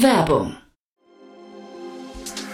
Werbung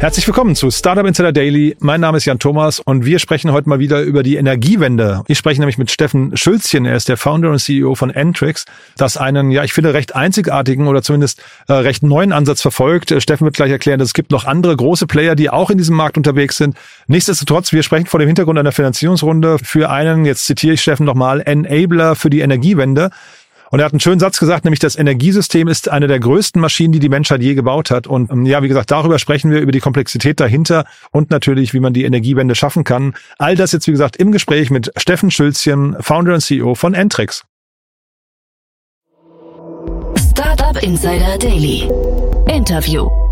Herzlich willkommen zu Startup Insider Daily. Mein Name ist Jan Thomas und wir sprechen heute mal wieder über die Energiewende. Ich spreche nämlich mit Steffen Schulzchen. Er ist der Founder und CEO von Entrix, das einen, ja, ich finde, recht einzigartigen oder zumindest äh, recht neuen Ansatz verfolgt. Äh, Steffen wird gleich erklären, dass es gibt noch andere große Player, die auch in diesem Markt unterwegs sind. Nichtsdestotrotz, wir sprechen vor dem Hintergrund einer Finanzierungsrunde für einen, jetzt zitiere ich Steffen nochmal, Enabler für die Energiewende. Und er hat einen schönen Satz gesagt, nämlich das Energiesystem ist eine der größten Maschinen, die die Menschheit je gebaut hat. Und ähm, ja, wie gesagt, darüber sprechen wir, über die Komplexität dahinter und natürlich, wie man die Energiewende schaffen kann. All das jetzt, wie gesagt, im Gespräch mit Steffen Schülzchen, Founder und CEO von Entrix. Startup Insider Daily. Interview.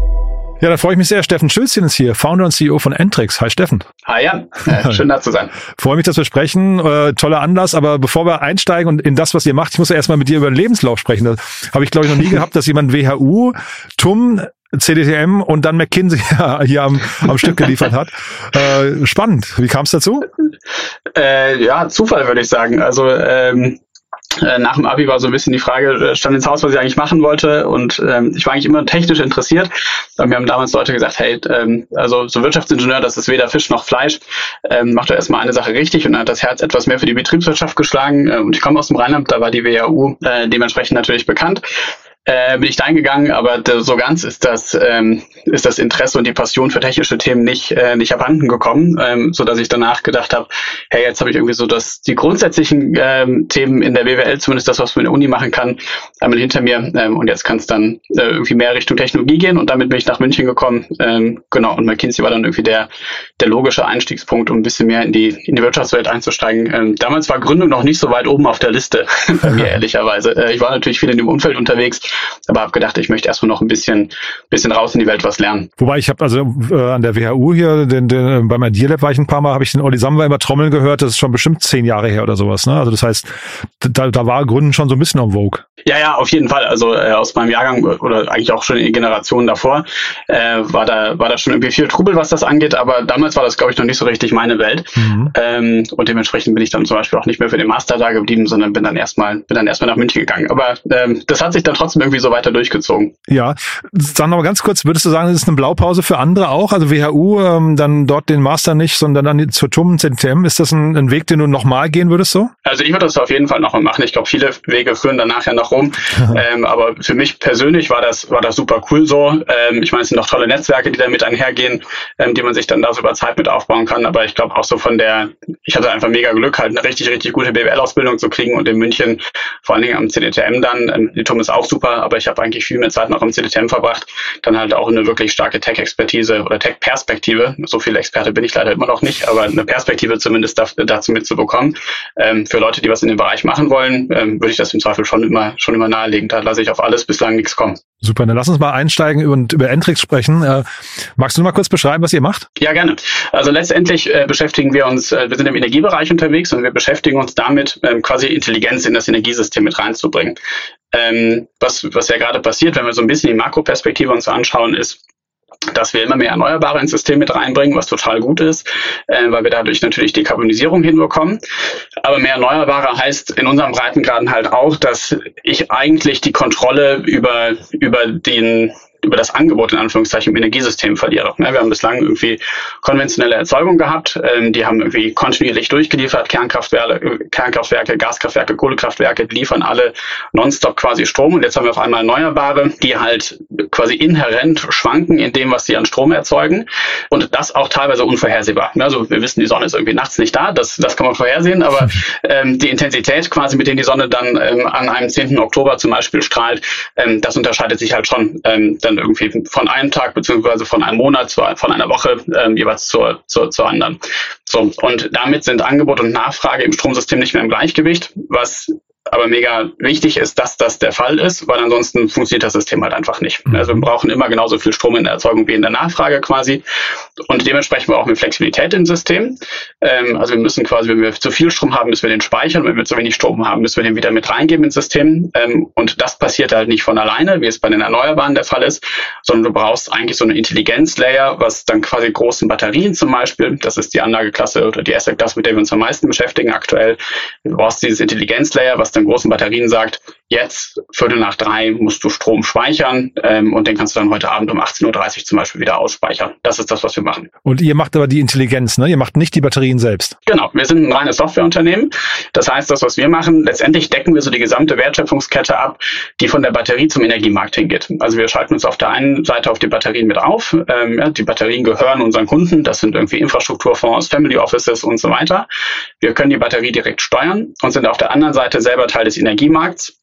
Ja, da freue ich mich sehr. Steffen Schülzchen ist hier, Founder und CEO von Entrix. Hi Steffen. Hi Jan, äh, schön da zu sein. freue mich, dass wir sprechen. Äh, toller Anlass, aber bevor wir einsteigen und in das, was ihr macht, ich muss ja erstmal mit dir über den Lebenslauf sprechen. Das habe ich, glaube ich, noch nie gehabt, dass jemand WHU, TUM, CDTM und dann McKinsey hier am, am Stück geliefert hat. Äh, spannend. Wie kam es dazu? Äh, ja, Zufall würde ich sagen. Also ähm, äh, nach dem Abi war so ein bisschen die Frage, äh, stand ins Haus, was ich eigentlich machen wollte. Und ähm, ich war eigentlich immer technisch interessiert. Und mir haben damals Leute gesagt, hey, ähm, also so Wirtschaftsingenieur, das ist weder Fisch noch Fleisch, ähm, mach doch erstmal eine Sache richtig. Und dann hat das Herz etwas mehr für die Betriebswirtschaft geschlagen. Äh, und ich komme aus dem Rheinland, da war die WHU äh, dementsprechend natürlich bekannt äh, bin ich da eingegangen, aber so ganz ist das, ähm, ist das Interesse und die Passion für technische Themen nicht, äh, nicht abhanden gekommen, ähm, so dass ich danach gedacht habe, hey, jetzt habe ich irgendwie so das, die grundsätzlichen ähm, Themen in der BWL, zumindest das, was man in der Uni machen kann, einmal hinter mir ähm, und jetzt kann es dann äh, irgendwie mehr Richtung Technologie gehen und damit bin ich nach München gekommen, ähm, genau, und McKinsey war dann irgendwie der, der logische Einstiegspunkt, um ein bisschen mehr in die, in die Wirtschaftswelt einzusteigen. Ähm, damals war Gründung noch nicht so weit oben auf der Liste, bei mir ehrlicherweise. Äh, ich war natürlich viel in dem Umfeld unterwegs, aber habe gedacht, ich möchte erstmal noch ein bisschen, bisschen raus in die Welt was lernen. Wobei ich habe also äh, an der WHU hier, den, den, beim Idealab war ich ein paar Mal, habe ich den Olli Samba immer trommeln gehört, das ist schon bestimmt zehn Jahre her oder sowas. Ne? Also das heißt, da, da war Gründen schon so ein bisschen am Vogue. Ja, ja, auf jeden Fall. Also äh, aus meinem Jahrgang oder eigentlich auch schon in Generationen davor äh, war da war da schon irgendwie viel Trubel, was das angeht. Aber damals war das, glaube ich, noch nicht so richtig meine Welt. Mhm. Ähm, und dementsprechend bin ich dann zum Beispiel auch nicht mehr für den Master da geblieben, sondern bin dann erstmal bin dann erstmal nach München gegangen. Aber ähm, das hat sich dann trotzdem irgendwie so weiter durchgezogen. Ja, sag noch mal ganz kurz, würdest du sagen, das ist eine Blaupause für andere auch? Also WHU, ähm, dann dort den Master nicht, sondern dann zur TUM, ZTM. Ist das ein, ein Weg, den du nochmal gehen würdest so? Also ich würde das auf jeden Fall noch mal machen. Ich glaube, viele Wege führen danach ja noch rum. ähm, aber für mich persönlich war das, war das super cool so. Ähm, ich meine, es sind noch tolle Netzwerke, die damit einhergehen, ähm, die man sich dann da so über Zeit mit aufbauen kann. Aber ich glaube auch so von der, ich hatte einfach mega Glück, halt eine richtig, richtig gute BWL-Ausbildung zu kriegen und in München, vor allen Dingen am CDTM dann, ähm, die TUM ist auch super, aber ich habe eigentlich viel mehr Zeit noch am CDTM verbracht, dann halt auch eine wirklich starke Tech-Expertise oder Tech-Perspektive. So viel Experte bin ich leider immer noch nicht, aber eine Perspektive zumindest dazu mitzubekommen. Ähm, für Leute, die was in dem Bereich machen wollen, ähm, würde ich das im Zweifel schon immer, schon immer nahelegen. Da lasse ich auf alles bislang nichts kommen. Super, dann lass uns mal einsteigen und über Entrix sprechen. Äh, magst du mal kurz beschreiben, was ihr macht? Ja, gerne. Also letztendlich äh, beschäftigen wir uns, äh, wir sind im Energiebereich unterwegs und wir beschäftigen uns damit, ähm, quasi Intelligenz in das Energiesystem mit reinzubringen. Ähm, was, was ja gerade passiert, wenn wir so ein bisschen die Makroperspektive uns anschauen, ist, dass wir immer mehr Erneuerbare ins System mit reinbringen, was total gut ist, äh, weil wir dadurch natürlich Dekarbonisierung hinbekommen. Aber mehr Erneuerbare heißt in unserem Breitengraden halt auch, dass ich eigentlich die Kontrolle über, über den über das Angebot in Anführungszeichen im Energiesystem verliere. Ne, wir haben bislang irgendwie konventionelle Erzeugung gehabt, ähm, die haben irgendwie kontinuierlich durchgeliefert, Kernkraftwerke, Kernkraftwerke, Gaskraftwerke, Kohlekraftwerke, die liefern alle nonstop quasi Strom und jetzt haben wir auf einmal Erneuerbare, die halt quasi inhärent schwanken in dem, was sie an Strom erzeugen und das auch teilweise unvorhersehbar. Also wir wissen, die Sonne ist irgendwie nachts nicht da, das, das kann man vorhersehen, aber ähm, die Intensität quasi, mit der die Sonne dann ähm, an einem 10. Oktober zum Beispiel strahlt, ähm, das unterscheidet sich halt schon ähm, dann irgendwie von einem Tag beziehungsweise von einem Monat, zu, von einer Woche ähm, jeweils zur, zur, zur anderen. So, und damit sind Angebot und Nachfrage im Stromsystem nicht mehr im Gleichgewicht, was aber mega wichtig ist, dass das der Fall ist, weil ansonsten funktioniert das System halt einfach nicht. Mhm. Also wir brauchen immer genauso viel Strom in der Erzeugung wie in der Nachfrage quasi. Und dementsprechend wir auch mit Flexibilität im System. Ähm, also wir müssen quasi, wenn wir zu viel Strom haben, müssen wir den speichern. Wenn wir zu wenig Strom haben, müssen wir den wieder mit reingeben ins System. Ähm, und das passiert halt nicht von alleine, wie es bei den Erneuerbaren der Fall ist, sondern du brauchst eigentlich so eine Intelligenzlayer, was dann quasi großen Batterien zum Beispiel, das ist die Anlageklasse oder die Asset-Klasse, mit der wir uns am meisten beschäftigen aktuell. Du brauchst dieses Intelligenzlayer, was dann großen Batterien sagt, jetzt Viertel nach drei musst du Strom speichern ähm, und den kannst du dann heute Abend um 18.30 Uhr zum Beispiel wieder ausspeichern. Das ist das, was wir machen. Und ihr macht aber die Intelligenz, ne? Ihr macht nicht die Batterien selbst. Genau, wir sind ein reines Softwareunternehmen. Das heißt, das, was wir machen, letztendlich decken wir so die gesamte Wertschöpfungskette ab, die von der Batterie zum Energiemarkt hingeht. Also wir schalten uns auf der einen Seite auf die Batterien mit auf. Ähm, ja, die Batterien gehören unseren Kunden. Das sind irgendwie Infrastrukturfonds, Family Offices und so weiter. Wir können die Batterie direkt steuern und sind auf der anderen Seite selber Teil des Energiemarkts.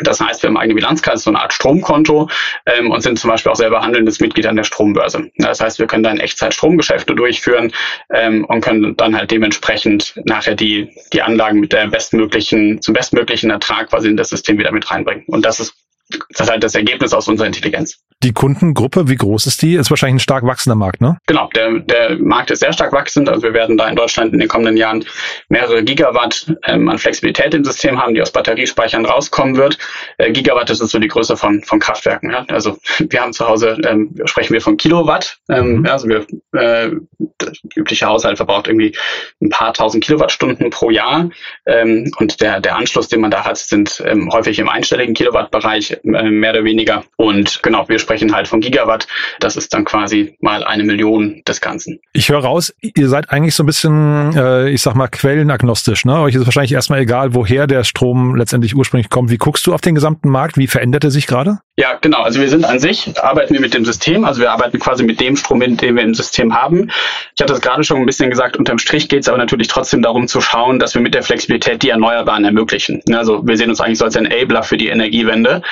Das heißt, wir haben eigene Bilanzkarte, so eine Art Stromkonto ähm, und sind zum Beispiel auch selber handelndes Mitglied an der Strombörse. Das heißt, wir können dann Echtzeit Stromgeschäfte durchführen ähm, und können dann halt dementsprechend nachher die, die Anlagen mit der bestmöglichen, zum bestmöglichen Ertrag quasi in das System wieder mit reinbringen. Und das ist das ist halt das Ergebnis aus unserer Intelligenz. Die Kundengruppe, wie groß ist die? Ist wahrscheinlich ein stark wachsender Markt, ne? Genau, der, der Markt ist sehr stark wachsend. Also wir werden da in Deutschland in den kommenden Jahren mehrere Gigawatt ähm, an Flexibilität im System haben, die aus Batteriespeichern rauskommen wird. Äh, Gigawatt ist so die Größe von, von Kraftwerken. Ja? Also wir haben zu Hause, ähm, sprechen wir von Kilowatt. Ähm, mhm. Also wir, äh, der übliche Haushalt verbraucht irgendwie ein paar tausend Kilowattstunden pro Jahr. Ähm, und der, der Anschluss, den man da hat, sind ähm, häufig im einstelligen Kilowattbereich äh, mehr oder weniger. Und genau, wir sprechen halt von Gigawatt. Das ist dann quasi mal eine Million des Ganzen. Ich höre raus, ihr seid eigentlich so ein bisschen, äh, ich sag mal, quellenagnostisch. Ne? Euch ist wahrscheinlich erstmal egal, woher der Strom letztendlich ursprünglich kommt. Wie guckst du auf den gesamten Markt? Wie verändert er sich gerade? Ja, genau. Also wir sind an sich, arbeiten wir mit dem System. Also wir arbeiten quasi mit dem Strom, den wir im System haben. Ich hatte es gerade schon ein bisschen gesagt, unterm Strich geht es aber natürlich trotzdem darum zu schauen, dass wir mit der Flexibilität die Erneuerbaren ermöglichen. Also wir sehen uns eigentlich so als Enabler für die Energiewende.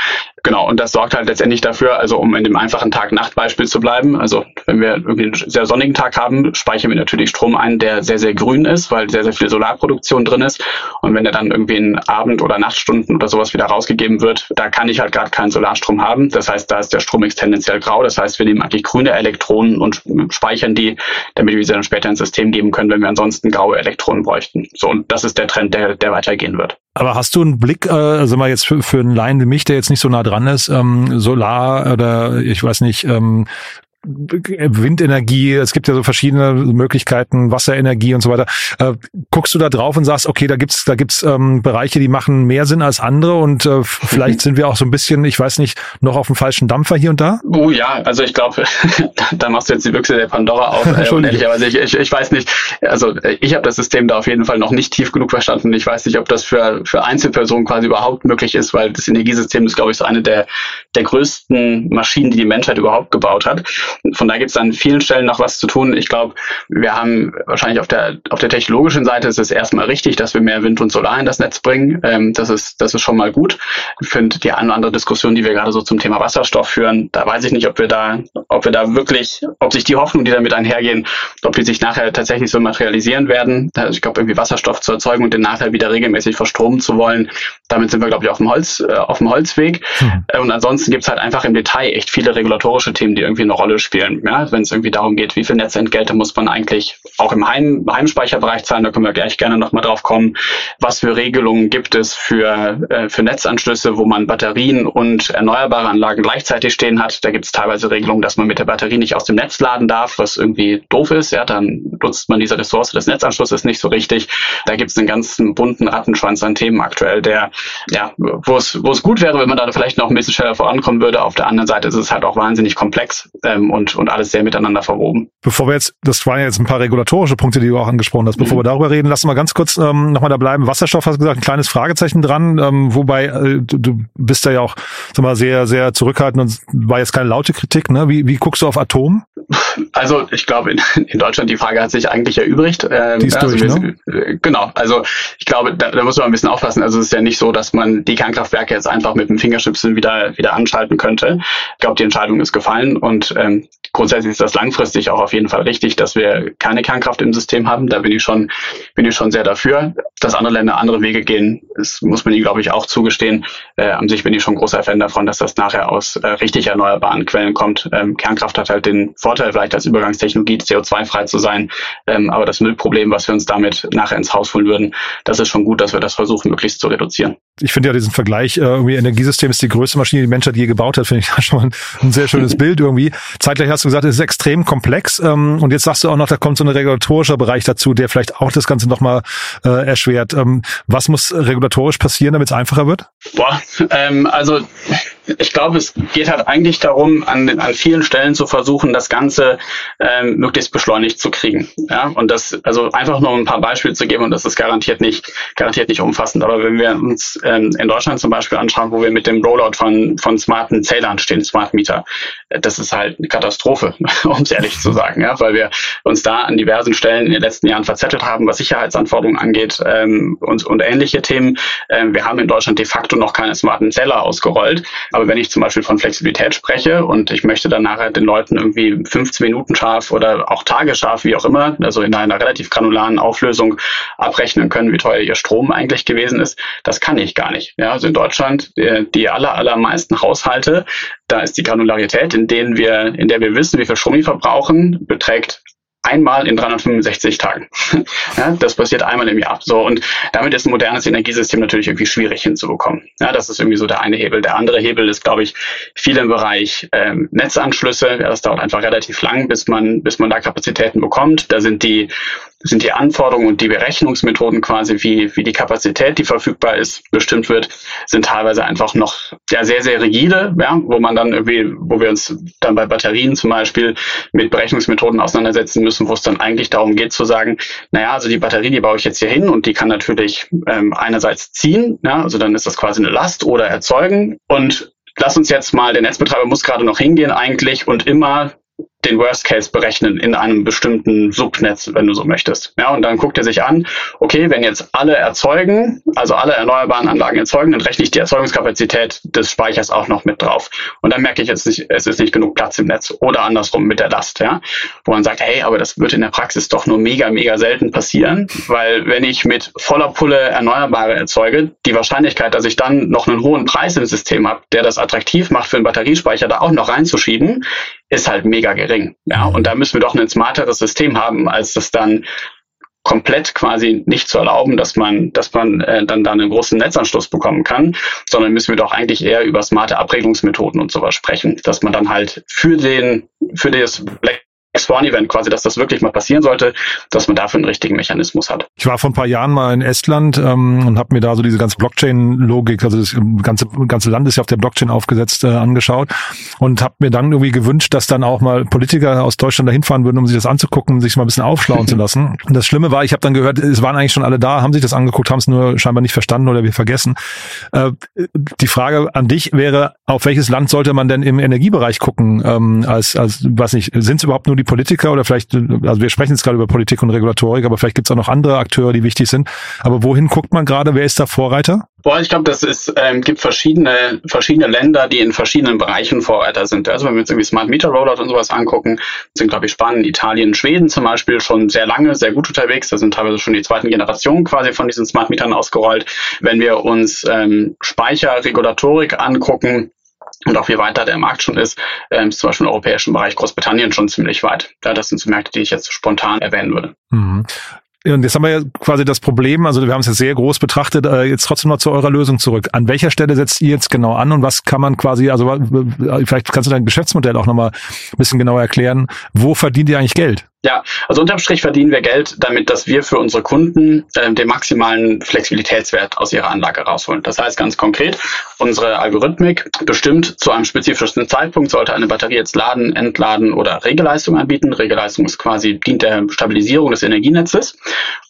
Genau, und das sorgt halt letztendlich dafür, also um in dem einfachen Tag-Nacht-Beispiel zu bleiben, also wenn wir irgendwie einen sehr sonnigen Tag haben, speichern wir natürlich Strom ein, der sehr, sehr grün ist, weil sehr, sehr viel Solarproduktion drin ist. Und wenn der dann irgendwie in Abend- oder Nachtstunden oder sowas wieder rausgegeben wird, da kann ich halt gerade keinen Solarstrom haben. Das heißt, da ist der Stromix tendenziell grau. Das heißt, wir nehmen eigentlich grüne Elektronen und speichern die, damit wir sie dann später ins System geben können, wenn wir ansonsten graue Elektronen bräuchten. So, und das ist der Trend, der, der weitergehen wird. Aber hast du einen Blick, äh, also mal jetzt für, für einen Laien wie mich, der jetzt nicht so nah dran ist, ähm, Solar oder ich weiß nicht, ähm, Windenergie, es gibt ja so verschiedene Möglichkeiten, Wasserenergie und so weiter. Äh, guckst du da drauf und sagst, okay, da gibt's da gibt's ähm, Bereiche, die machen mehr Sinn als andere und äh, vielleicht sind wir auch so ein bisschen, ich weiß nicht, noch auf dem falschen Dampfer hier und da? Oh ja, also ich glaube, da machst du jetzt die Büchse der Pandora auf. Äh, ehrlicherweise, ich, ich, ich weiß nicht, also äh, ich habe das System da auf jeden Fall noch nicht tief genug verstanden. Ich weiß nicht, ob das für, für Einzelpersonen quasi überhaupt möglich ist, weil das Energiesystem ist, glaube ich, so eine der, der größten Maschinen, die die Menschheit überhaupt gebaut hat. Von da gibt es an vielen Stellen noch was zu tun. Ich glaube, wir haben wahrscheinlich auf der auf der technologischen Seite ist es erstmal richtig, dass wir mehr Wind und Solar in das Netz bringen. Ähm, das ist das ist schon mal gut. Ich finde die eine oder andere Diskussion, die wir gerade so zum Thema Wasserstoff führen, da weiß ich nicht, ob wir da ob wir da wirklich, ob sich die Hoffnung, die damit einhergehen, ob die sich nachher tatsächlich so materialisieren werden. Also ich glaube, irgendwie Wasserstoff zu erzeugen und den nachher wieder regelmäßig verstromen zu wollen, damit sind wir glaube ich auf dem Holz äh, auf dem Holzweg. Mhm. Und ansonsten gibt es halt einfach im Detail echt viele regulatorische Themen, die irgendwie eine Rolle spielen. Ja, wenn es irgendwie darum geht, wie viel Netzentgelte muss man eigentlich auch im Heim, Heimspeicherbereich zahlen, da können wir gleich gerne nochmal drauf kommen. Was für Regelungen gibt es für, äh, für Netzanschlüsse, wo man Batterien und erneuerbare Anlagen gleichzeitig stehen hat? Da gibt es teilweise Regelungen, dass man mit der Batterie nicht aus dem Netz laden darf, was irgendwie doof ist. Ja, dann nutzt man diese Ressource des Netzanschlusses nicht so richtig. Da gibt es einen ganzen bunten Rattenschwanz an Themen aktuell, der, ja, wo es, gut wäre, wenn man da vielleicht noch ein bisschen schneller vorankommen würde. Auf der anderen Seite ist es halt auch wahnsinnig komplex ähm, und, und alles sehr miteinander verwoben. Bevor wir jetzt, das waren jetzt ein paar regulatorische Punkte, die du auch angesprochen hast. Bevor mhm. wir darüber reden, lass mal ganz kurz ähm, nochmal da bleiben. Wasserstoff hast du gesagt, ein kleines Fragezeichen dran, ähm, wobei äh, du, du bist da ja auch sag mal, sehr, sehr zurückhaltend und war jetzt keine laute Kritik. Ne? Wie, wie guckst du auf Atom? Also ich glaube, in, in Deutschland die Frage hat sich eigentlich erübrigt. Ähm, die ist also durch, ne? Genau, also ich glaube, da, da muss man ein bisschen aufpassen. Also es ist ja nicht so, dass man die Kernkraftwerke jetzt einfach mit dem Fingerschnipsel wieder, wieder anschalten könnte. Ich glaube, die Entscheidung ist gefallen und ähm, grundsätzlich ist das langfristig auch auf jeden Fall richtig, dass wir keine Kernkraft im System haben. Da bin ich schon, bin ich schon sehr dafür. Dass andere Länder andere Wege gehen, das muss man ihnen, glaube ich, auch zugestehen. Äh, an sich bin ich schon großer Fan davon, dass das nachher aus äh, richtig erneuerbaren Quellen kommt. Ähm, Kernkraft hat halt den Vorteil, vielleicht als Übergangstechnologie CO2-frei zu sein. Ähm, aber das Müllproblem, was wir uns damit nachher ins Haus holen würden, das ist schon gut, dass wir das versuchen, möglichst zu reduzieren. Ich finde ja diesen Vergleich, äh, irgendwie Energiesystem ist die größte Maschine, die Menschheit je gebaut hat, finde ich da schon ein, ein sehr schönes Bild irgendwie. Zeitgleich hast du gesagt, es ist extrem komplex. Ähm, und jetzt sagst du auch noch, da kommt so ein regulatorischer Bereich dazu, der vielleicht auch das Ganze nochmal äh, erschwert. Ähm, was muss regulatorisch passieren, damit es einfacher wird? Boah, ähm, also ich glaube, es geht halt eigentlich darum, an, an vielen Stellen zu versuchen, das Ganze ähm, möglichst beschleunigt zu kriegen. Ja, und das, also einfach nur ein paar Beispiele zu geben, und das ist garantiert nicht, garantiert nicht umfassend. Aber wenn wir uns ähm, in Deutschland zum Beispiel anschauen, wo wir mit dem Rollout von, von smarten Zählern stehen, Smart Meter, äh, das ist halt eine Katastrophe, um es ehrlich zu sagen, ja, weil wir uns da an diversen Stellen in den letzten Jahren verzettelt haben, was Sicherheitsanforderungen angeht ähm, und, und ähnliche Themen. Ähm, wir haben in Deutschland de facto noch keine smarten Zähler ausgerollt. Aber wenn ich zum Beispiel von Flexibilität spreche und ich möchte dann nachher den Leuten irgendwie 15 Minuten scharf oder auch tagesscharf, wie auch immer, also in einer relativ granularen Auflösung abrechnen können, wie teuer ihr Strom eigentlich gewesen ist, das kann ich gar nicht. Ja, also in Deutschland, die, die aller, allermeisten Haushalte, da ist die Granularität, in denen wir, in der wir wissen, wie viel Strom wir verbrauchen, beträgt einmal in 365 Tagen. ja, das passiert einmal im Jahr. So und damit ist ein modernes Energiesystem natürlich irgendwie schwierig hinzubekommen. Ja, das ist irgendwie so der eine Hebel. Der andere Hebel ist, glaube ich, viel im Bereich ähm, Netzanschlüsse. Ja, das dauert einfach relativ lang, bis man bis man da Kapazitäten bekommt. Da sind die sind die Anforderungen und die Berechnungsmethoden quasi, wie, wie die Kapazität, die verfügbar ist, bestimmt wird, sind teilweise einfach noch ja, sehr, sehr rigide, ja, wo man dann irgendwie, wo wir uns dann bei Batterien zum Beispiel mit Berechnungsmethoden auseinandersetzen müssen, wo es dann eigentlich darum geht zu sagen, naja, also die Batterie, die baue ich jetzt hier hin und die kann natürlich ähm, einerseits ziehen, ja, also dann ist das quasi eine Last oder erzeugen. Und lass uns jetzt mal, der Netzbetreiber muss gerade noch hingehen eigentlich und immer den Worst Case berechnen in einem bestimmten Subnetz, wenn du so möchtest. Ja, und dann guckt er sich an, okay, wenn jetzt alle erzeugen, also alle erneuerbaren Anlagen erzeugen, dann rechne ich die Erzeugungskapazität des Speichers auch noch mit drauf. Und dann merke ich jetzt nicht, es ist nicht genug Platz im Netz oder andersrum mit der Last, ja, wo man sagt, hey, aber das wird in der Praxis doch nur mega, mega selten passieren, weil wenn ich mit voller Pulle Erneuerbare erzeuge, die Wahrscheinlichkeit, dass ich dann noch einen hohen Preis im System habe, der das attraktiv macht für einen Batteriespeicher da auch noch reinzuschieben, ist halt mega gering. Ja, und da müssen wir doch ein smarteres System haben, als das dann komplett quasi nicht zu erlauben, dass man, dass man äh, dann da einen großen Netzanschluss bekommen kann, sondern müssen wir doch eigentlich eher über smarte Abregelungsmethoden und sowas sprechen, dass man dann halt für den, für das Black Swan-Event quasi, dass das wirklich mal passieren sollte, dass man dafür einen richtigen Mechanismus hat. Ich war vor ein paar Jahren mal in Estland ähm, und habe mir da so diese ganze Blockchain-Logik, also das ganze, ganze Land ist ja auf der Blockchain aufgesetzt, äh, angeschaut und habe mir dann irgendwie gewünscht, dass dann auch mal Politiker aus Deutschland dahin fahren würden, um sich das anzugucken, sich mal ein bisschen aufschlauen zu lassen. Und das Schlimme war, ich habe dann gehört, es waren eigentlich schon alle da, haben sich das angeguckt, haben es nur scheinbar nicht verstanden oder wir vergessen. Äh, die Frage an dich wäre, auf welches Land sollte man denn im Energiebereich gucken? Ähm, als, als, was nicht, sind es überhaupt nur die Politiker oder vielleicht, also wir sprechen jetzt gerade über Politik und Regulatorik, aber vielleicht gibt es auch noch andere Akteure, die wichtig sind. Aber wohin guckt man gerade? Wer ist da Vorreiter? Boah, ich glaube, das ist, ähm, gibt verschiedene, verschiedene Länder, die in verschiedenen Bereichen Vorreiter sind. Also wenn wir uns irgendwie Smart Meter Rollout und sowas angucken, sind, glaube ich, Spanien, Italien, Schweden zum Beispiel schon sehr lange, sehr gut unterwegs. Da sind teilweise schon die zweiten Generationen quasi von diesen Smart Metern ausgerollt. Wenn wir uns ähm, Speicherregulatorik angucken, und auch wie weit da der Markt schon ist, ähm, ist zum Beispiel im europäischen Bereich Großbritannien schon ziemlich weit. Ja, das sind so Märkte, die ich jetzt spontan erwähnen würde. Mhm. Und jetzt haben wir ja quasi das Problem, also wir haben es jetzt sehr groß betrachtet, äh, jetzt trotzdem noch zu eurer Lösung zurück. An welcher Stelle setzt ihr jetzt genau an und was kann man quasi, also vielleicht kannst du dein Geschäftsmodell auch nochmal ein bisschen genauer erklären. Wo verdient ihr eigentlich Geld? Ja, also unterm Strich verdienen wir Geld damit, dass wir für unsere Kunden äh, den maximalen Flexibilitätswert aus ihrer Anlage rausholen. Das heißt ganz konkret, unsere Algorithmik bestimmt zu einem spezifischen Zeitpunkt, sollte eine Batterie jetzt laden, entladen oder Regelleistung anbieten. Regelleistung ist quasi, dient der Stabilisierung des Energienetzes.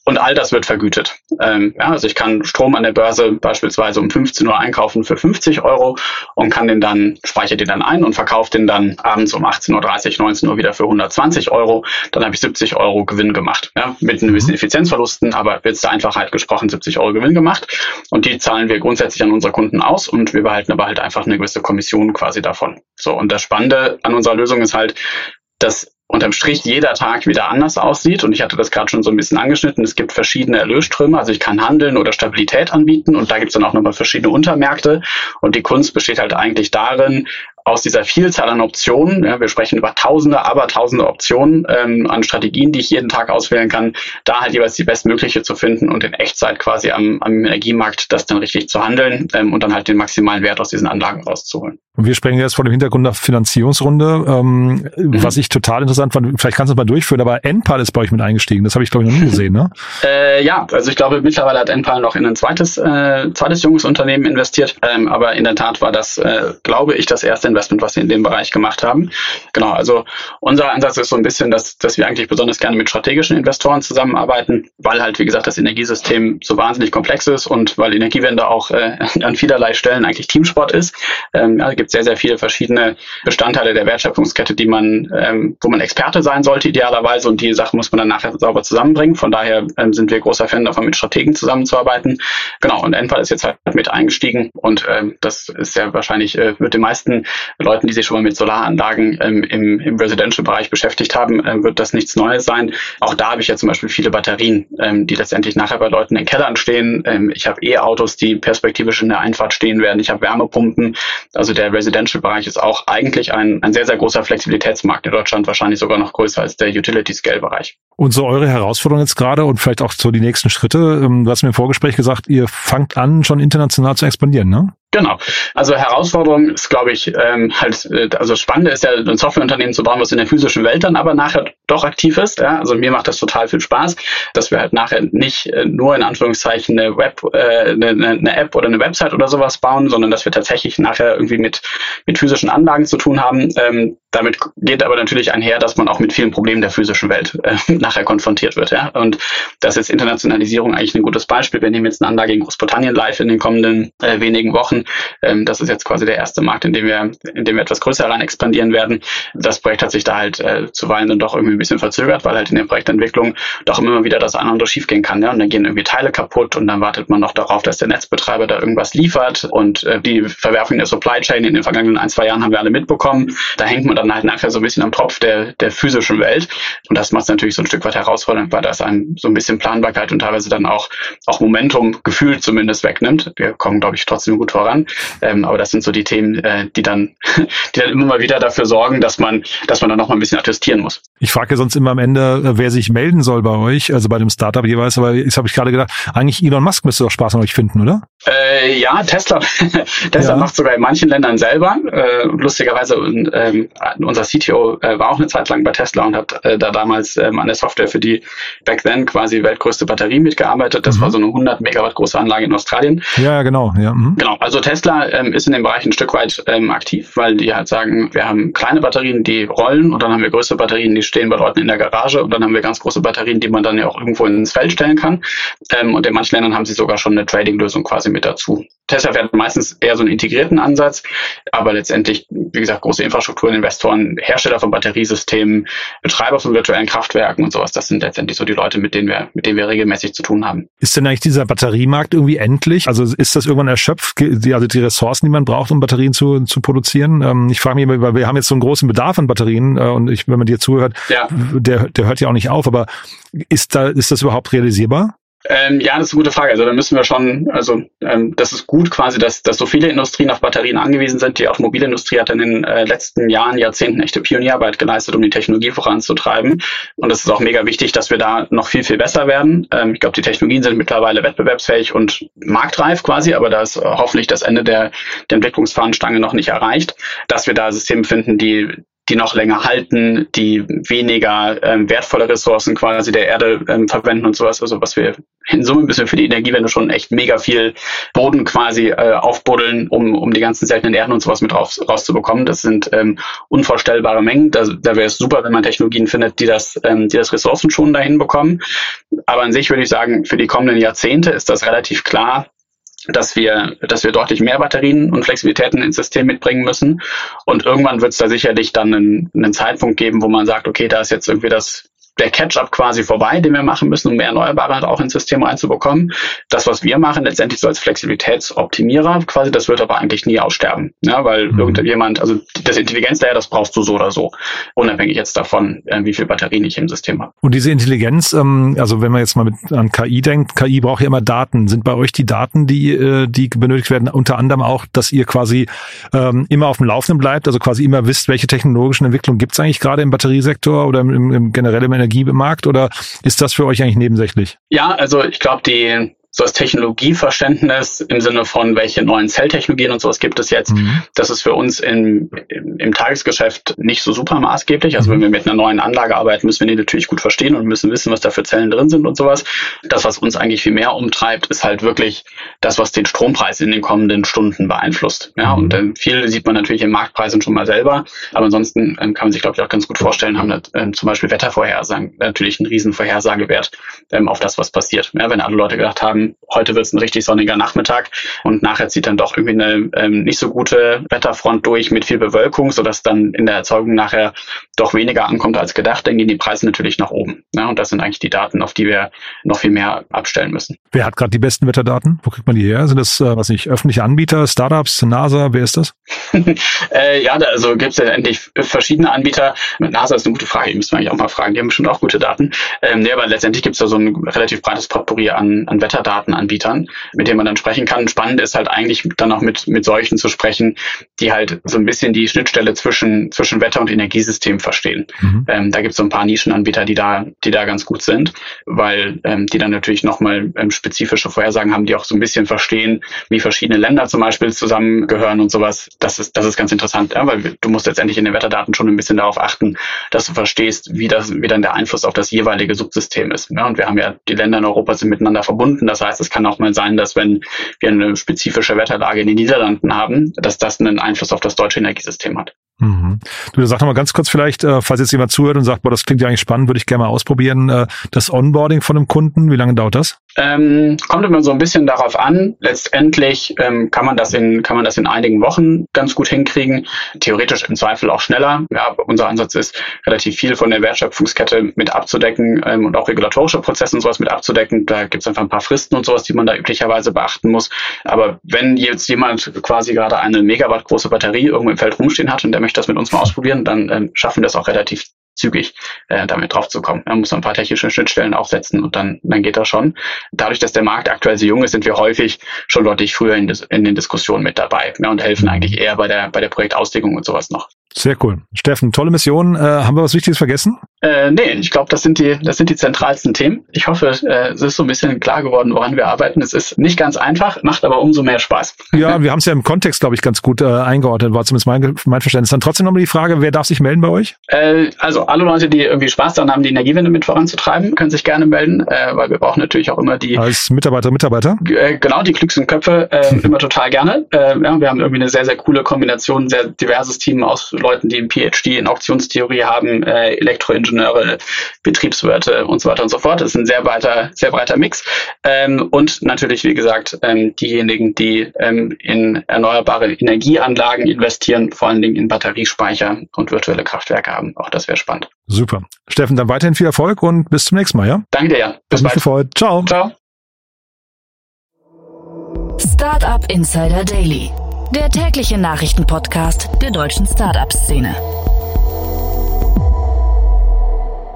Und all das wird vergütet. Ähm, ja, also ich kann Strom an der Börse beispielsweise um 15 Uhr einkaufen für 50 Euro und kann den dann, speichere den dann ein und verkaufe den dann abends um 18.30 Uhr, 19 Uhr wieder für 120 Euro. Dann habe ich 70 Euro Gewinn gemacht. Ja, mit ein bisschen mhm. Effizienzverlusten, aber jetzt der Einfachheit gesprochen 70 Euro Gewinn gemacht. Und die zahlen wir grundsätzlich an unsere Kunden aus und wir behalten aber halt einfach eine gewisse Kommission quasi davon. So, und das Spannende an unserer Lösung ist halt, dass unterm Strich jeder Tag wieder anders aussieht. Und ich hatte das gerade schon so ein bisschen angeschnitten. Es gibt verschiedene Erlösströme. Also ich kann handeln oder Stabilität anbieten. Und da gibt es dann auch nochmal verschiedene Untermärkte. Und die Kunst besteht halt eigentlich darin, aus dieser Vielzahl an Optionen, ja, wir sprechen über tausende, aber tausende Optionen ähm, an Strategien, die ich jeden Tag auswählen kann, da halt jeweils die bestmögliche zu finden und in Echtzeit quasi am, am Energiemarkt das dann richtig zu handeln ähm, und dann halt den maximalen Wert aus diesen Anlagen rauszuholen. Und wir sprechen jetzt vor dem Hintergrund der Finanzierungsrunde, ähm, mhm. was ich total interessant fand, vielleicht kannst du es mal durchführen, aber Enpal ist bei euch mit eingestiegen, das habe ich glaube ich noch nie gesehen, ne? Äh, ja, also ich glaube mittlerweile hat Enpal noch in ein zweites, äh, zweites junges Unternehmen investiert, ähm, aber in der Tat war das, äh, glaube ich, das erste Investment, was sie in dem Bereich gemacht haben. Genau, also unser Ansatz ist so ein bisschen, dass, dass wir eigentlich besonders gerne mit strategischen Investoren zusammenarbeiten, weil halt, wie gesagt, das Energiesystem so wahnsinnig komplex ist und weil Energiewende auch äh, an vielerlei Stellen eigentlich Teamsport ist. Ähm, ja, es gibt sehr, sehr viele verschiedene Bestandteile der Wertschöpfungskette, die man, ähm, wo man Experte sein sollte idealerweise und die Sachen muss man dann nachher sauber zusammenbringen. Von daher ähm, sind wir großer Fan davon, mit Strategen zusammenzuarbeiten. Genau, und Enpal ist jetzt halt mit eingestiegen und ähm, das ist ja wahrscheinlich, äh, wird den meisten Leuten die sich schon mal mit Solaranlagen ähm, im, im Residential-Bereich beschäftigt haben, äh, wird das nichts Neues sein. Auch da habe ich ja zum Beispiel viele Batterien, ähm, die letztendlich nachher bei Leuten in Kellern stehen. Ähm, ich habe E-Autos, die perspektivisch in der Einfahrt stehen werden. Ich habe Wärmepumpen. Also der Residential-Bereich ist auch eigentlich ein, ein sehr, sehr großer Flexibilitätsmarkt in Deutschland, wahrscheinlich sogar noch größer als der Utility-Scale-Bereich. Und so eure Herausforderung jetzt gerade und vielleicht auch so die nächsten Schritte. Ähm, du hast mir im Vorgespräch gesagt, ihr fangt an, schon international zu expandieren, ne? Genau. Also Herausforderung ist, glaube ich, ähm, halt, äh, also spannend ist ja, ein Softwareunternehmen zu bauen, was in der physischen Welt dann aber nachher doch aktiv ist. Ja? Also mir macht das total viel Spaß, dass wir halt nachher nicht äh, nur in Anführungszeichen eine Web, äh, eine, eine App oder eine Website oder sowas bauen, sondern dass wir tatsächlich nachher irgendwie mit, mit physischen Anlagen zu tun haben. Ähm, damit geht aber natürlich einher, dass man auch mit vielen Problemen der physischen Welt äh, nachher konfrontiert wird. Ja? Und das ist Internationalisierung eigentlich ein gutes Beispiel. Wir nehmen jetzt eine Anlage in Großbritannien live in den kommenden äh, wenigen Wochen. Ähm, das ist jetzt quasi der erste Markt, in dem wir, in dem wir etwas größer rein expandieren werden. Das Projekt hat sich da halt äh, zuweilen dann doch irgendwie ein bisschen verzögert, weil halt in der Projektentwicklung doch immer wieder das eine oder andere schiefgehen kann. Ja? Und dann gehen irgendwie Teile kaputt und dann wartet man noch darauf, dass der Netzbetreiber da irgendwas liefert. Und äh, die Verwerfung der Supply Chain in den vergangenen ein, zwei Jahren haben wir alle mitbekommen. Da hängt man dann halt nachher so ein bisschen am Tropf der, der physischen Welt. Und das macht es natürlich so ein Stück weit herausfordernd, weil das einem so ein bisschen Planbarkeit und teilweise dann auch, auch Momentum gefühlt zumindest wegnimmt. Wir kommen, glaube ich, trotzdem gut voran. Ähm, aber das sind so die Themen, äh, die dann, die dann immer mal wieder dafür sorgen, dass man, dass man dann noch mal ein bisschen attestieren muss. Ich frage sonst immer am Ende, äh, wer sich melden soll bei euch, also bei dem Startup jeweils, aber jetzt habe ich gerade gedacht, eigentlich Elon Musk müsste doch Spaß an euch finden, oder? Äh, ja, Tesla, Tesla ja. macht sogar in manchen Ländern selber. Äh, lustigerweise, ähm, unser CTO äh, war auch eine Zeit lang bei Tesla und hat äh, da damals ähm, an der Software für die back then quasi weltgrößte Batterie mitgearbeitet. Das mhm. war so eine 100 Megawatt große Anlage in Australien. Ja, genau. Ja. Mhm. Genau. Also Tesla ähm, ist in dem Bereich ein Stück weit ähm, aktiv, weil die halt sagen, wir haben kleine Batterien, die rollen und dann haben wir größere Batterien, die stehen bei Leuten in der Garage und dann haben wir ganz große Batterien, die man dann ja auch irgendwo ins Feld stellen kann. Ähm, und in manchen Ländern haben sie sogar schon eine Trading-Lösung quasi mit dazu. Tesla fährt meistens eher so einen integrierten Ansatz, aber letztendlich, wie gesagt, große Infrastruktureninvestoren, Hersteller von Batteriesystemen, Betreiber von virtuellen Kraftwerken und sowas, das sind letztendlich so die Leute, mit denen wir, mit denen wir regelmäßig zu tun haben. Ist denn eigentlich dieser Batteriemarkt irgendwie endlich? Also ist das irgendwann erschöpft, die, also die Ressourcen, die man braucht, um Batterien zu, zu produzieren? Ähm, ich frage mich, weil wir haben jetzt so einen großen Bedarf an Batterien äh, und ich, wenn man dir zuhört, ja. der, der hört ja auch nicht auf, aber ist da, ist das überhaupt realisierbar? Ähm, ja, das ist eine gute Frage. Also da müssen wir schon, also ähm, das ist gut quasi, dass, dass so viele Industrien auf Batterien angewiesen sind. Die Automobilindustrie hat in den äh, letzten Jahren, Jahrzehnten echte Pionierarbeit geleistet, um die Technologie voranzutreiben. Und es ist auch mega wichtig, dass wir da noch viel, viel besser werden. Ähm, ich glaube, die Technologien sind mittlerweile wettbewerbsfähig und marktreif quasi, aber da ist hoffentlich das Ende der, der Entwicklungsfahnenstange noch nicht erreicht, dass wir da Systeme finden, die die noch länger halten, die weniger ähm, wertvolle Ressourcen quasi der Erde ähm, verwenden und sowas. Also was wir in Summe müssen wir für die Energiewende schon echt mega viel Boden quasi äh, aufbuddeln, um, um die ganzen seltenen Erden und sowas mit raus, rauszubekommen. Das sind ähm, unvorstellbare Mengen. Da, da wäre es super, wenn man Technologien findet, die das, ähm, die das Ressourcen schon dahin bekommen. Aber an sich würde ich sagen, für die kommenden Jahrzehnte ist das relativ klar, dass wir, dass wir deutlich mehr Batterien und Flexibilitäten ins System mitbringen müssen. Und irgendwann wird es da sicherlich dann einen, einen Zeitpunkt geben, wo man sagt, okay, da ist jetzt irgendwie das der Catch-up quasi vorbei, den wir machen müssen, um mehr Erneuerbare halt auch ins System reinzubekommen. Das, was wir machen, letztendlich so als Flexibilitätsoptimierer quasi, das wird aber eigentlich nie aussterben. Ja, weil mhm. irgendjemand, also das Intelligenzlayer, das brauchst du so oder so, unabhängig jetzt davon, äh, wie viel Batterien ich im System habe. Und diese Intelligenz, ähm, also wenn man jetzt mal mit, an KI denkt, KI braucht ja immer Daten. Sind bei euch die Daten, die, äh, die benötigt werden, unter anderem auch, dass ihr quasi ähm, immer auf dem Laufenden bleibt, also quasi immer wisst, welche technologischen Entwicklungen gibt es eigentlich gerade im Batteriesektor oder im, im generell im Energiemarkt oder ist das für euch eigentlich nebensächlich? Ja, also ich glaube, die so das Technologieverständnis im Sinne von, welche neuen Zelltechnologien und sowas gibt es jetzt, mhm. das ist für uns im, im, im, Tagesgeschäft nicht so super maßgeblich. Also mhm. wenn wir mit einer neuen Anlage arbeiten, müssen wir die natürlich gut verstehen und müssen wissen, was da für Zellen drin sind und sowas. Das, was uns eigentlich viel mehr umtreibt, ist halt wirklich das, was den Strompreis in den kommenden Stunden beeinflusst. Ja, mhm. und ähm, viel sieht man natürlich im Marktpreisen schon mal selber. Aber ansonsten ähm, kann man sich, glaube ich, auch ganz gut vorstellen, haben ähm, zum Beispiel Wettervorhersagen natürlich einen riesen Vorhersagewert ähm, auf das, was passiert. Ja, wenn alle Leute gedacht haben, heute wird es ein richtig sonniger Nachmittag und nachher zieht dann doch irgendwie eine ähm, nicht so gute Wetterfront durch mit viel Bewölkung, sodass dann in der Erzeugung nachher doch weniger ankommt als gedacht, dann gehen die Preise natürlich nach oben. Ja, und das sind eigentlich die Daten, auf die wir noch viel mehr abstellen müssen. Wer hat gerade die besten Wetterdaten? Wo kriegt man die her? Sind das, äh, was nicht, öffentliche Anbieter, Startups, NASA? Wer ist das? äh, ja, da, also gibt es ja endlich verschiedene Anbieter. Mit NASA ist eine gute Frage, die müssen wir eigentlich auch mal fragen. Die haben bestimmt auch gute Daten. Ähm, nee, aber letztendlich gibt es da so ein relativ breites Potpourri an, an Wetterdaten Datenanbietern, mit denen man dann sprechen kann. Spannend ist halt eigentlich dann auch mit, mit solchen zu sprechen, die halt so ein bisschen die Schnittstelle zwischen, zwischen Wetter- und Energiesystem verstehen. Mhm. Ähm, da gibt es so ein paar Nischenanbieter, die da, die da ganz gut sind, weil ähm, die dann natürlich nochmal ähm, spezifische Vorhersagen haben, die auch so ein bisschen verstehen, wie verschiedene Länder zum Beispiel zusammengehören und sowas. Das ist, das ist ganz interessant, ja, weil du musst letztendlich in den Wetterdaten schon ein bisschen darauf achten, dass du verstehst, wie das, wie dann der Einfluss auf das jeweilige Subsystem ist. Ja, und wir haben ja, die Länder in Europa sind miteinander verbunden. Das heißt, heißt, es kann auch mal sein, dass wenn wir eine spezifische Wetterlage in den Niederlanden haben, dass das einen Einfluss auf das deutsche Energiesystem hat. Mhm. Du sag noch mal ganz kurz vielleicht, äh, falls jetzt jemand zuhört und sagt, boah, das klingt ja eigentlich spannend, würde ich gerne mal ausprobieren. Äh, das Onboarding von einem Kunden, wie lange dauert das? Ähm, kommt immer so ein bisschen darauf an. Letztendlich ähm, kann man das in kann man das in einigen Wochen ganz gut hinkriegen. Theoretisch im Zweifel auch schneller. Ja, unser Ansatz ist relativ viel von der Wertschöpfungskette mit abzudecken ähm, und auch regulatorische Prozesse und sowas mit abzudecken. Da gibt es einfach ein paar Fristen und sowas, die man da üblicherweise beachten muss. Aber wenn jetzt jemand quasi gerade eine Megawatt große Batterie irgendwo im Feld rumstehen hat und der möchte das mit uns mal ausprobieren, dann ähm, schaffen wir das auch relativ zügig äh, damit draufzukommen. Man muss ein paar technische Schnittstellen aufsetzen und dann, dann geht das schon. Dadurch, dass der Markt aktuell so jung ist, sind wir häufig schon deutlich früher in, in den Diskussionen mit dabei ja, und helfen eigentlich eher bei der, bei der Projektauslegung und sowas noch. Sehr cool. Steffen, tolle Mission. Äh, haben wir was Wichtiges vergessen? Äh, nee, ich glaube, das sind die, das sind die zentralsten Themen. Ich hoffe, äh, es ist so ein bisschen klar geworden, woran wir arbeiten. Es ist nicht ganz einfach, macht aber umso mehr Spaß. Ja, wir haben es ja im Kontext, glaube ich, ganz gut äh, eingeordnet, war zumindest mein, mein Verständnis. Dann trotzdem nochmal die Frage, wer darf sich melden bei euch? Äh, also alle Leute, die irgendwie Spaß daran haben, die Energiewende mit voranzutreiben, können sich gerne melden, äh, weil wir brauchen natürlich auch immer die als Mitarbeiter, Mitarbeiter. Äh, genau, die klügsten Köpfe äh, immer total gerne. Äh, ja, wir haben irgendwie eine sehr, sehr coole Kombination, sehr diverses Team aus Leuten, die im PhD in Auktionstheorie haben, äh, Elektroingenieure, Betriebswirte und so weiter und so fort. Das ist ein sehr breiter, sehr breiter Mix. Ähm, und natürlich, wie gesagt, ähm, diejenigen, die ähm, in erneuerbare Energieanlagen investieren, vor allen Dingen in Batteriespeicher und virtuelle Kraftwerke haben. Auch das wäre spannend. Super. Steffen, dann weiterhin viel Erfolg und bis zum nächsten Mal, ja? Danke dir, ja. Bis bald. Gefreut. Ciao. Ciao. Startup Insider Daily, der tägliche Nachrichtenpodcast der deutschen Startup-Szene.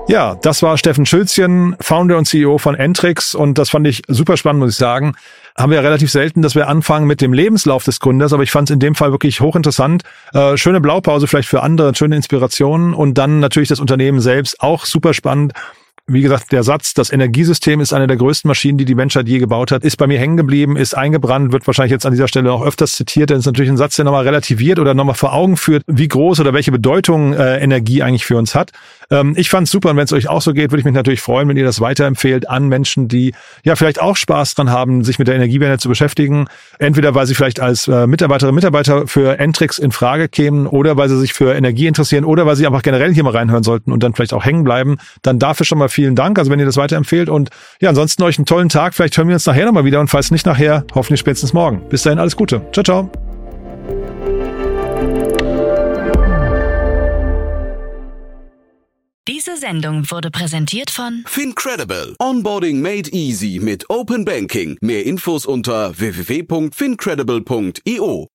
Ja, das war Steffen Schülzchen, Founder und CEO von Entrix und das fand ich super spannend, muss ich sagen. Haben wir ja relativ selten, dass wir anfangen mit dem Lebenslauf des Gründers, aber ich fand es in dem Fall wirklich hochinteressant. Äh, schöne Blaupause vielleicht für andere, schöne Inspirationen und dann natürlich das Unternehmen selbst auch super spannend wie gesagt, der Satz, das Energiesystem ist eine der größten Maschinen, die die Menschheit je gebaut hat, ist bei mir hängen geblieben, ist eingebrannt, wird wahrscheinlich jetzt an dieser Stelle auch öfters zitiert, denn es ist natürlich ein Satz, der nochmal relativiert oder nochmal vor Augen führt, wie groß oder welche Bedeutung äh, Energie eigentlich für uns hat. Ähm, ich fand's super und wenn es euch auch so geht, würde ich mich natürlich freuen, wenn ihr das weiterempfehlt an Menschen, die ja vielleicht auch Spaß dran haben, sich mit der Energiewende zu beschäftigen. Entweder weil sie vielleicht als äh, Mitarbeiterinnen Mitarbeiter für Entrix in Frage kämen oder weil sie sich für Energie interessieren oder weil sie einfach generell hier mal reinhören sollten und dann vielleicht auch hängen bleiben. Dann dafür schon mal vielen Dank, also wenn ihr das weiterempfehlt. Und ja, ansonsten euch einen tollen Tag. Vielleicht hören wir uns nachher nochmal wieder und falls nicht nachher, hoffentlich spätestens morgen. Bis dahin alles Gute. Ciao, ciao. Diese Sendung wurde präsentiert von Fincredible. Onboarding made easy mit Open Banking. Mehr Infos unter www.fincredible.io.